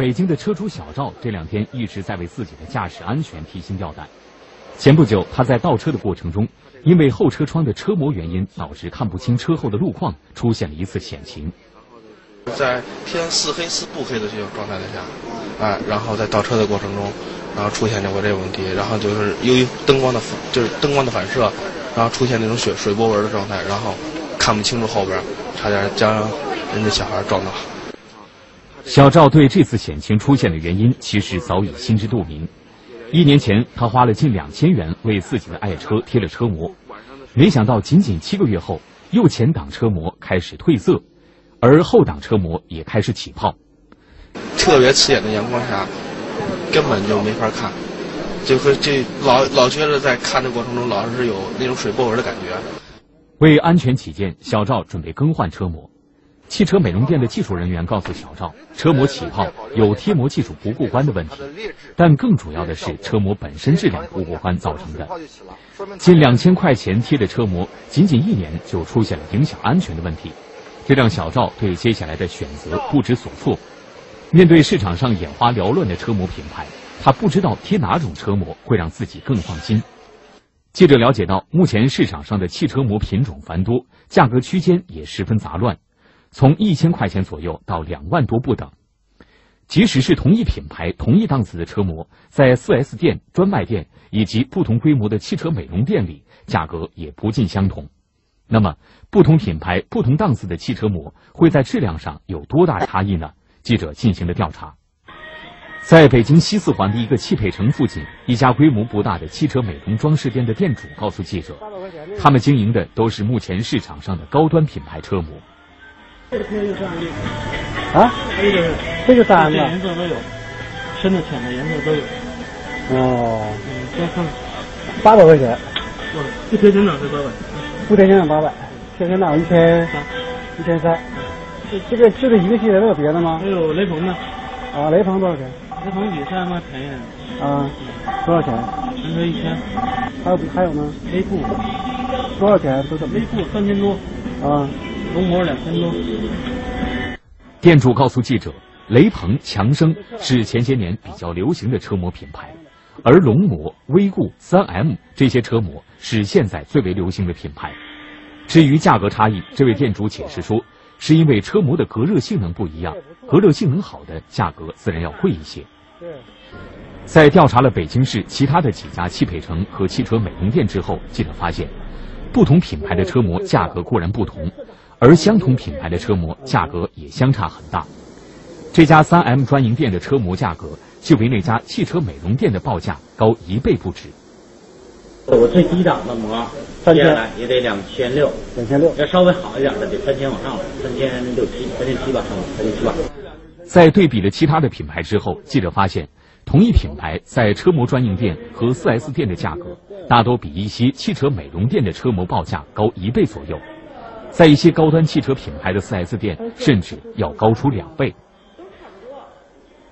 北京的车主小赵这两天一直在为自己的驾驶安全提心吊胆。前不久，他在倒车的过程中，因为后车窗的车膜原因，导致看不清车后的路况，出现了一次险情。在天似黑似不黑的这种状态之下，哎，然后在倒车的过程中，然后出现了我这个问题，然后就是由于灯光的就是灯光的反射，然后出现那种水水波纹的状态，然后看不清楚后边，差点将人家小孩撞到。小赵对这次险情出现的原因，其实早已心知肚明。一年前，他花了近两千元为自己的爱车贴了车膜，没想到仅仅七个月后，右前挡车膜开始褪色，而后挡车膜也开始起泡。特别刺眼的阳光下，根本就没法看，就是这老老觉得在看的过程中，老是有那种水波纹的感觉。为安全起见，小赵准备更换车膜。汽车美容店的技术人员告诉小赵，车膜起泡有贴膜技术不过关的问题，但更主要的是车膜本身质量不过关造成的。近两千块钱贴的车膜，仅仅一年就出现了影响安全的问题，这让小赵对接下来的选择不知所措。面对市场上眼花缭乱的车膜品牌，他不知道贴哪种车膜会让自己更放心。记者了解到，目前市场上的汽车膜品种繁多，价格区间也十分杂乱。从一千块钱左右到两万多不等，即使是同一品牌、同一档次的车模，在 4S 店、专卖店以及不同规模的汽车美容店里，价格也不尽相同。那么，不同品牌、不同档次的汽车膜会在质量上有多大差异呢？记者进行了调查，在北京西四环的一个汽配城附近，一家规模不大的汽车美容装饰店的店主告诉记者，他们经营的都是目前市场上的高端品牌车膜。这个有三啊，这个这个三个颜色都有，深的浅的颜色都有。哦，嗯，先看八百块钱，不贴钱档是八百，不贴钱档八百，贴钱档一千三，一千三。这这个就这一个系列，没有别的吗还？有雷朋的，啊，雷朋多少钱？雷朋比三 M 便宜，啊，多少钱？全车一千。还有还有呢？？A 酷，多少钱？都怎么威？酷三千多，啊，龙膜两千多。店主告诉记者，雷朋、强生是前些年比较流行的车膜品牌，而龙膜、威固、三 M 这些车膜是现在最为流行的品牌。至于价格差异，这位店主解释说，是因为车膜的隔热性能不一样，隔热性能好的价格自然要贵一些。在调查了北京市其他的几家汽配城和汽车美容店之后，记者发现，不同品牌的车膜价格固然不同，而相同品牌的车模价格也相差很大。这家 3M 专营店的车模价格就比那家汽车美容店的报价高一倍不止。我最低档的膜三千贴下来也得两千六，两千六。要稍微好一点的得三千往上了，三千六七，三千七吧，三千七吧。在对比了其他的品牌之后，记者发现，同一品牌在车模专营店和 4S 店的价格，大多比一些汽车美容店的车模报价高一倍左右，在一些高端汽车品牌的 4S 店，甚至要高出两倍。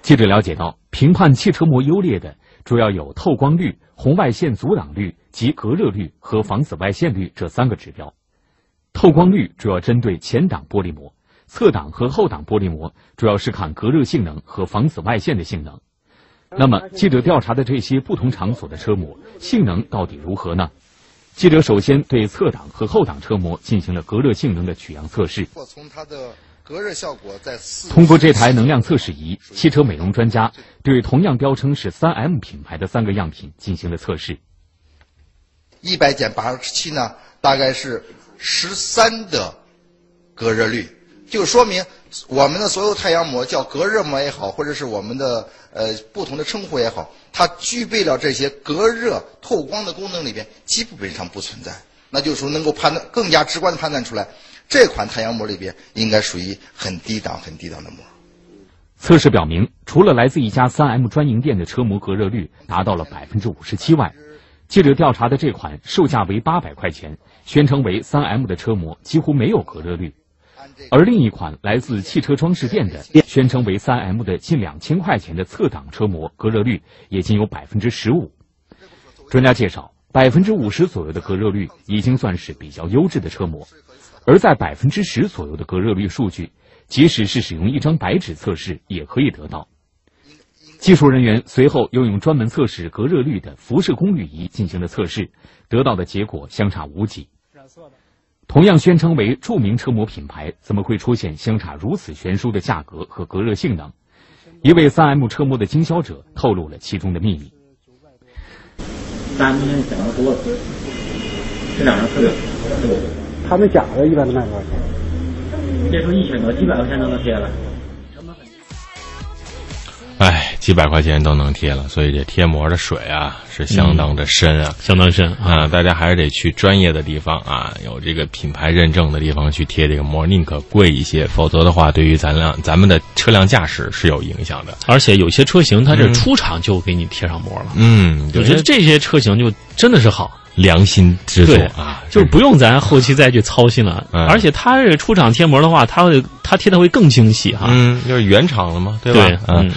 记者了解到，评判汽车膜优劣的主要有透光率、红外线阻挡率及隔热率和防紫外线率这三个指标。透光率主要针对前挡玻璃膜，侧挡和后挡玻璃膜主要是看隔热性能和防紫外线的性能。那么，记者调查的这些不同场所的车膜性能到底如何呢？记者首先对侧挡和后挡车膜进行了隔热性能的取样测试。从它的隔热效果在通过这台能量测试仪，汽车美容专家对同样标称是三 M 品牌的三个样品进行了测试。一百减八十七呢，大概是十三的隔热率，就说明我们的所有太阳膜叫隔热膜也好，或者是我们的呃不同的称呼也好，它具备了这些隔热、透光的功能里边，基本上不存在。那就是说，能够判断更加直观的判断出来，这款太阳膜里边应该属于很低档、很低档的膜。测试表明，除了来自一家三 M 专营店的车膜隔热率达到了百分之五十七外，记者调查的这款售价为八百块钱，宣称为三 M 的车膜几乎没有隔热率，而另一款来自汽车装饰店的，宣称为三 M 的近两千块钱的侧挡车膜隔热率也仅有百分之十五。专家介绍，百分之五十左右的隔热率已经算是比较优质的车膜，而在百分之十左右的隔热率数据，即使是使用一张白纸测试也可以得到。技术人员随后又用专门测试隔热率的辐射功率仪进行了测试，得到的结果相差无几。同样宣称为著名车模品牌，怎么会出现相差如此悬殊的价格和隔热性能？一位 3M 车模的经销者透露了其中的秘密。三 M 现在讲的多了，这两个特别特别多。他们假的一般都卖多少钱？别说一千多，几百块钱都能贴了。哎，几百块钱都能贴了，所以这贴膜的水啊是相当的深啊，相当深啊！啊，大家还是得去专业的地方啊，有这个品牌认证的地方去贴这个膜，宁可贵一些，否则的话，对于咱辆咱们的车辆驾驶是有影响的。而且有些车型它这出厂就给你贴上膜了，嗯，我觉得这些车型就真的是好。良心之作啊，就是不用咱后期再去操心了。嗯而且它这个出厂贴膜的话，它会它贴的会更精细哈。嗯，就是原厂了嘛，对吧？对，嗯。